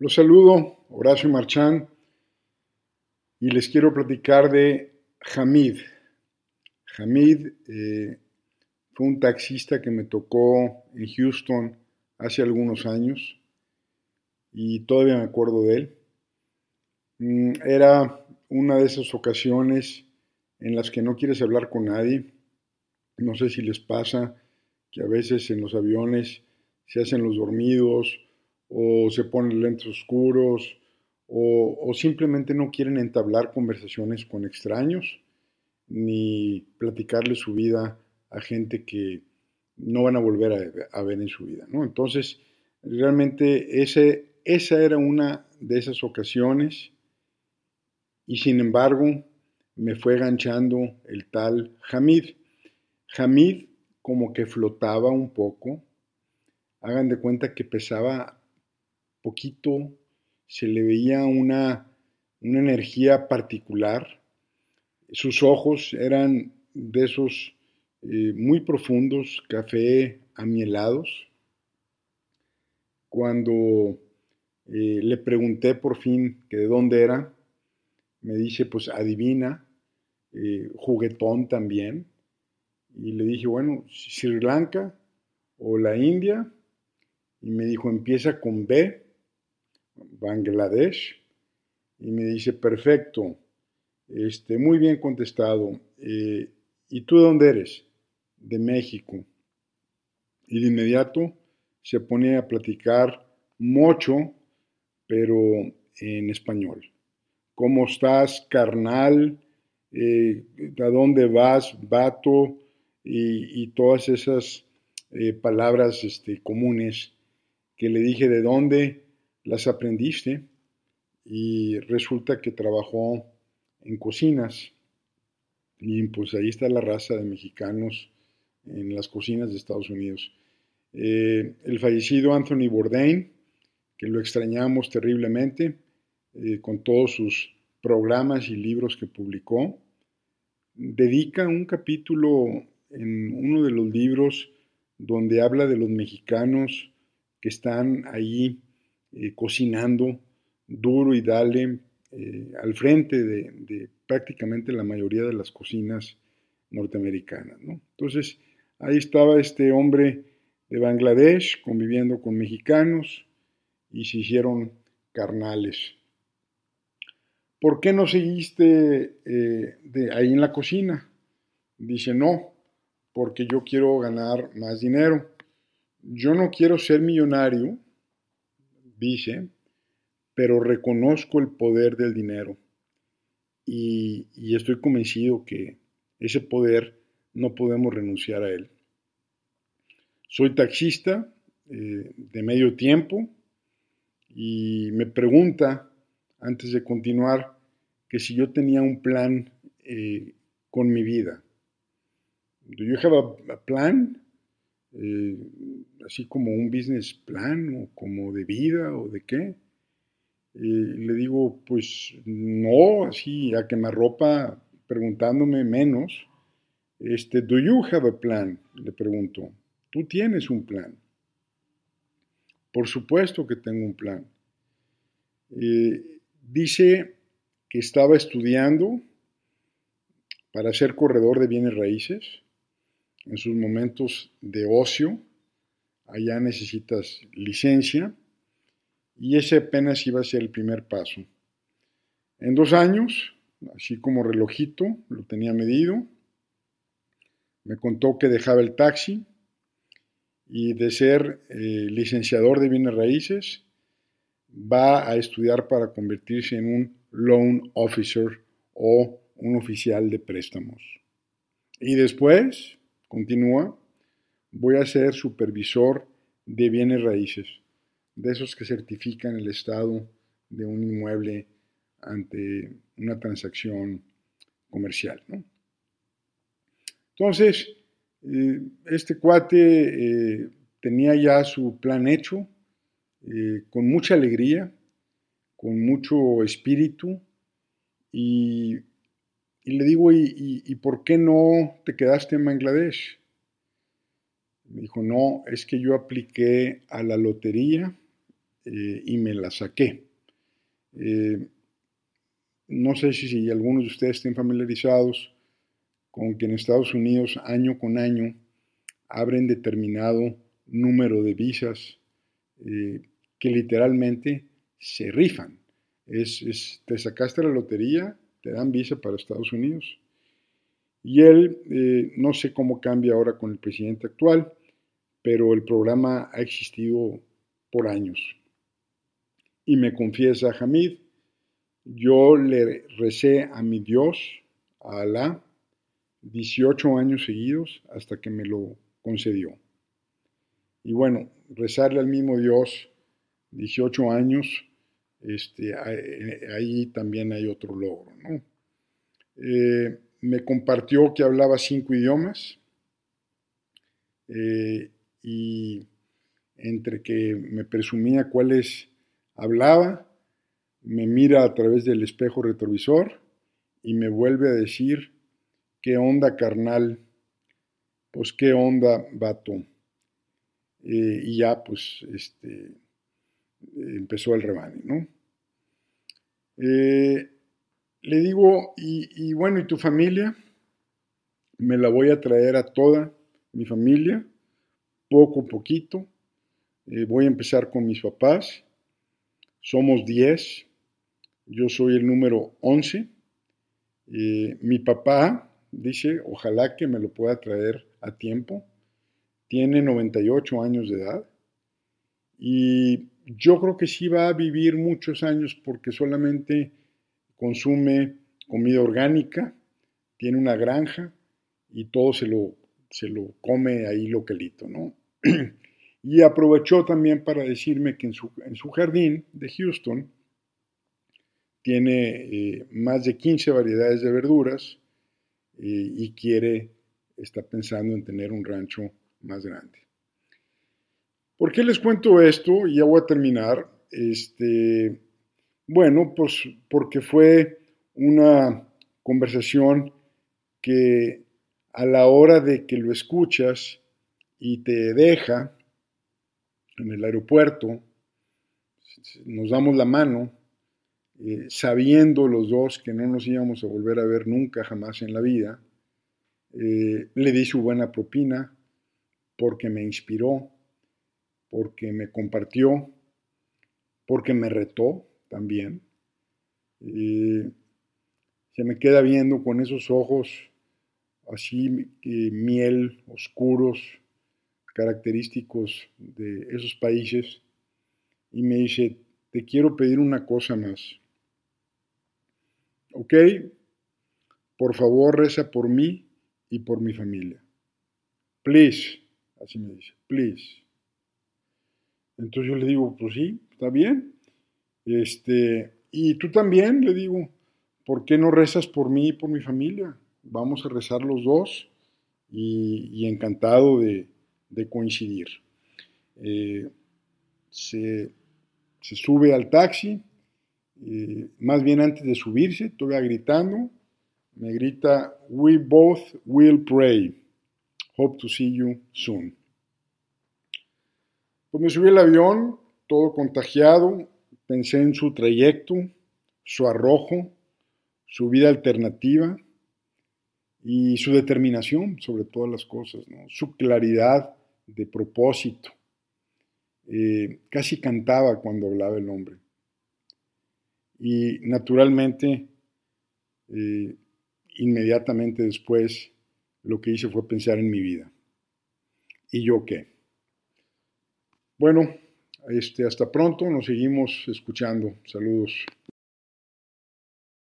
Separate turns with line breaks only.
Los saludo, Horacio Marchán, y les quiero platicar de Hamid. Hamid eh, fue un taxista que me tocó en Houston hace algunos años y todavía me acuerdo de él. Mm, era una de esas ocasiones en las que no quieres hablar con nadie. No sé si les pasa que a veces en los aviones se hacen los dormidos o se ponen lentes oscuros o, simplemente no quieren entablar conversaciones con extraños ni platicarle su vida a gente que no van a volver a, ver en su vida. ¿no? Entonces, realmente ese, esa era una de esas ocasiones y sin embargo me fue ganchando el tal Hamid. Hamid como que flotaba un poco. Hagan de cuenta que pesaba poquito, se le veía una, una energía particular. Sus ojos eran de esos eh, muy profundos, café amielados. Cuando eh, le pregunté por fin que de dónde era, me dice, pues adivina, eh, juguetón también. Y le dije, bueno, Sri Lanka o la India. Y me dijo, empieza con B Bangladesh, y me dice, perfecto, este, muy bien contestado. Eh, ¿Y tú de dónde eres? De México. Y de inmediato se pone a platicar mucho, pero en español. ¿Cómo estás, carnal? Eh, ¿A dónde vas, vato? Y, todas esas eh, palabras este, comunes que le dije de dónde las aprendiste y resulta que trabajó en cocinas y pues ahí está la raza de mexicanos en las cocinas de Estados Unidos. Eh, el fallecido Anthony Bourdain, que lo extrañamos terriblemente, eh, con todos sus programas y libros que publicó, dedica un capítulo en uno de los libros donde habla de los mexicanos que están ahí eh, cocinando duro y dale eh, al frente de, prácticamente la mayoría de las cocinas norteamericanas. Entonces, ahí estaba este hombre de Bangladesh conviviendo con mexicanos y se hicieron carnales. ¿Por qué no seguiste eh, de ahí en la cocina? Dice, no, porque yo quiero ganar más dinero. Yo no quiero ser millonario, dice, pero reconozco el poder del dinero y, estoy convencido que ese poder no podemos renunciar a él. Soy taxista eh, de medio tiempo y me pregunta, antes de continuar, que si yo tenía un plan eh, con mi vida. Do you have a, plan? Eh, así como un business plan o como de vida o de qué. le digo, pues no, así a ropa preguntándome menos. Este, ¿do you have a plan? Le pregunto. ¿Tú tienes un plan? Por supuesto que tengo un plan. Eh, dice que estaba estudiando para ser corredor de bienes raíces en sus momentos de ocio allá necesitas licencia y ese apenas iba a ser el primer paso. En dos años, así como relojito, lo tenía medido, me contó que dejaba el taxi y de ser eh, licenciador de bienes raíces, va a estudiar para convertirse en un loan officer o un oficial de préstamos. Y después, continúa, voy a ser supervisor de bienes raíces, de esos que certifican el estado de un inmueble ante una transacción comercial. Entonces, eh, este cuate eh, tenía ya su plan hecho, eh, con mucha alegría, con mucho espíritu, y, le digo, ¿y por qué no te quedaste en Bangladesh? Me dijo, no, es que yo apliqué a la lotería eh, y me la saqué. Eh, no sé si, si, algunos de ustedes estén familiarizados con que en Estados Unidos año con año abren determinado número de visas eh, que literalmente se rifan. Es, te sacaste la lotería, te dan visa para Estados Unidos. Y él, no sé cómo cambia ahora con el presidente actual, pero el programa ha existido por años. Y me confiesa Hamid, yo le recé a mi Dios, a Alá, 18 años seguidos hasta que me lo concedió. Y bueno, rezarle al mismo Dios 18 años, este, ahí también hay otro logro. ¿no? Eh, me compartió que hablaba cinco idiomas eh, y entre que me presumía cuáles hablaba, me mira a través del espejo retrovisor y me vuelve a decir, ¿qué onda carnal? Pues qué onda vato. Eh, y ya pues este, empezó el rebane, ¿no? Eh, le digo, y, bueno, ¿y tu familia? Me la voy a traer a toda mi familia, poco a poquito, eh, voy a empezar con mis papás. Somos 10. Yo soy el número 11. Eh, mi papá dice, ojalá que me lo pueda traer a tiempo. Tiene 98 años de edad. Y yo creo que sí va a vivir muchos años porque solamente consume comida orgánica, tiene una granja y todo se lo, se lo come ahí localito, ¿no? Y aprovechó también para decirme que en su, en su jardín de Houston tiene eh, más de 15 variedades de verduras eh, y quiere, está pensando en tener un rancho más grande. ¿Por qué les cuento esto? Y ya voy a terminar. Este, bueno, pues porque fue una conversación que a la hora de que lo escuchas y te deja, en el aeropuerto, nos damos la mano, eh, sabiendo los dos que no nos íbamos a volver a ver nunca, jamás en la vida. Eh, le di su buena propina porque me inspiró, porque me compartió, porque me retó también. Eh, se me queda viendo con esos ojos así, miel, oscuros, característicos de esos países y me dice, te quiero pedir una cosa más. ¿Ok? Por favor, reza por mí y por mi familia. Please, así me dice, please. Entonces yo le digo, pues sí, está bien. Este, y tú también, le digo, ¿por qué no rezas por mí y por mi familia? Vamos a rezar los dos y encantado de, coincidir. Eh, se, sube al taxi, eh, más bien antes de subirse, todavía gritando, me grita, We both will pray. Hope to see you soon. Pues me subí al avión, todo contagiado, pensé en su trayecto, su arrojo, su vida alternativa y su determinación sobre todas las cosas, su claridad de propósito. Eh, casi cantaba cuando hablaba el hombre. Y naturalmente, eh, inmediatamente después, lo que hice fue pensar en mi vida. ¿Y yo qué? Bueno, este, hasta pronto, nos seguimos escuchando. Saludos.